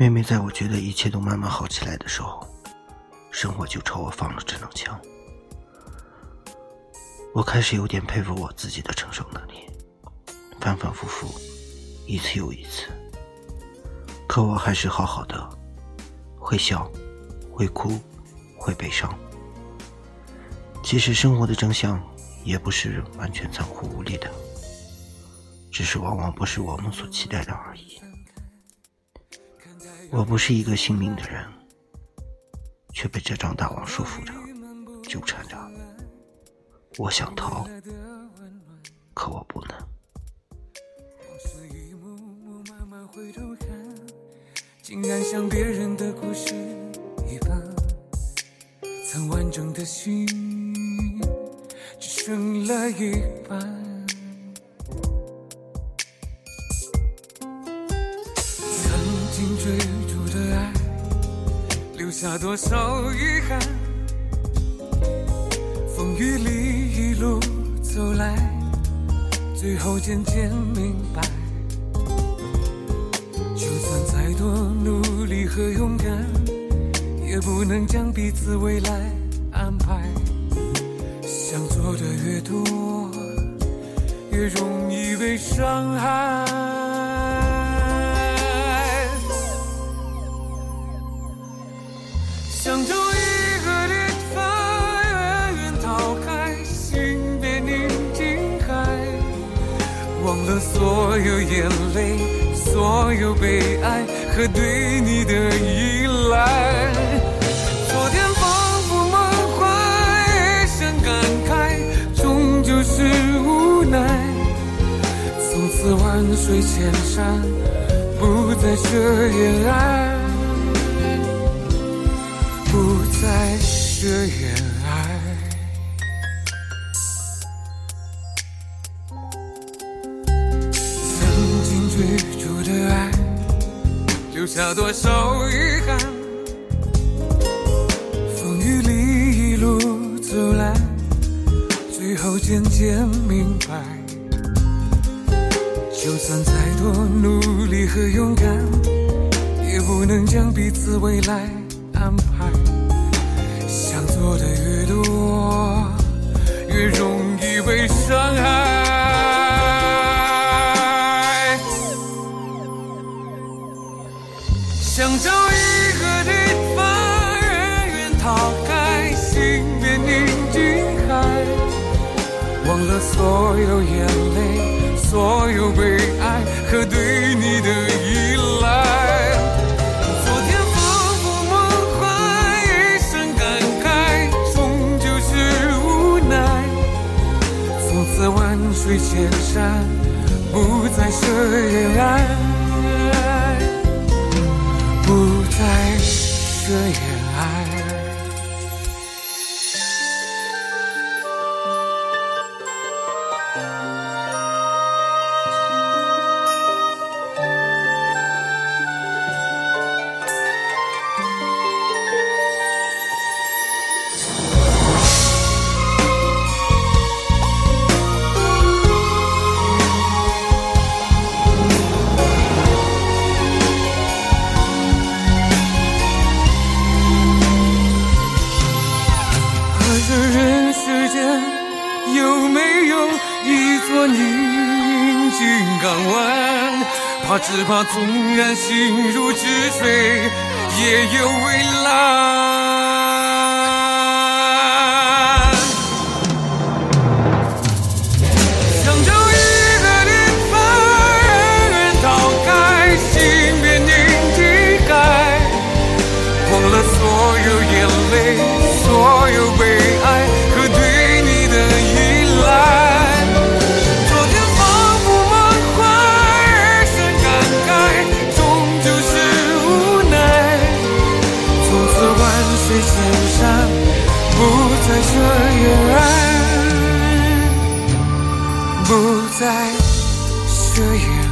妹妹在我觉得一切都慢慢好起来的时候，生活就朝我放了这张枪。我开始有点佩服我自己的承受能力，反反复复，一次又一次。可我还是好好的，会笑，会哭，会悲伤。其实生活的真相也不是完全残酷无力的，只是往往不是我们所期待的而已。我不是一个幸运的人，却被这张大网束缚着、纠缠着。我想逃，可我不能。竟然像别人的故事一般，曾完整的心只剩了一半。下多少遗憾？风雨里一路走来，最后渐渐明白，就算再多努力和勇敢，也不能将彼此未来安排。想做的越多，越容易被伤害。所有眼泪，所有悲哀和对你的依赖。昨天仿佛梦幻，一声感慨，终究是无奈。从此万水千山，不再涉沿岸。不再奢言下多少遗憾？风雨里一路走来，最后渐渐明白，就算再多努力和勇敢，也不能将彼此未来。安排，想找一个地方，远远逃开心变宁静海，忘了所有眼泪，所有悲哀和对你的依赖。昨天仿佛梦幻，一生感慨终究是无奈。从此万水千山，不再涉烟岸。我宁静港湾？怕只怕纵然心如止水，也有未来。不再奢言。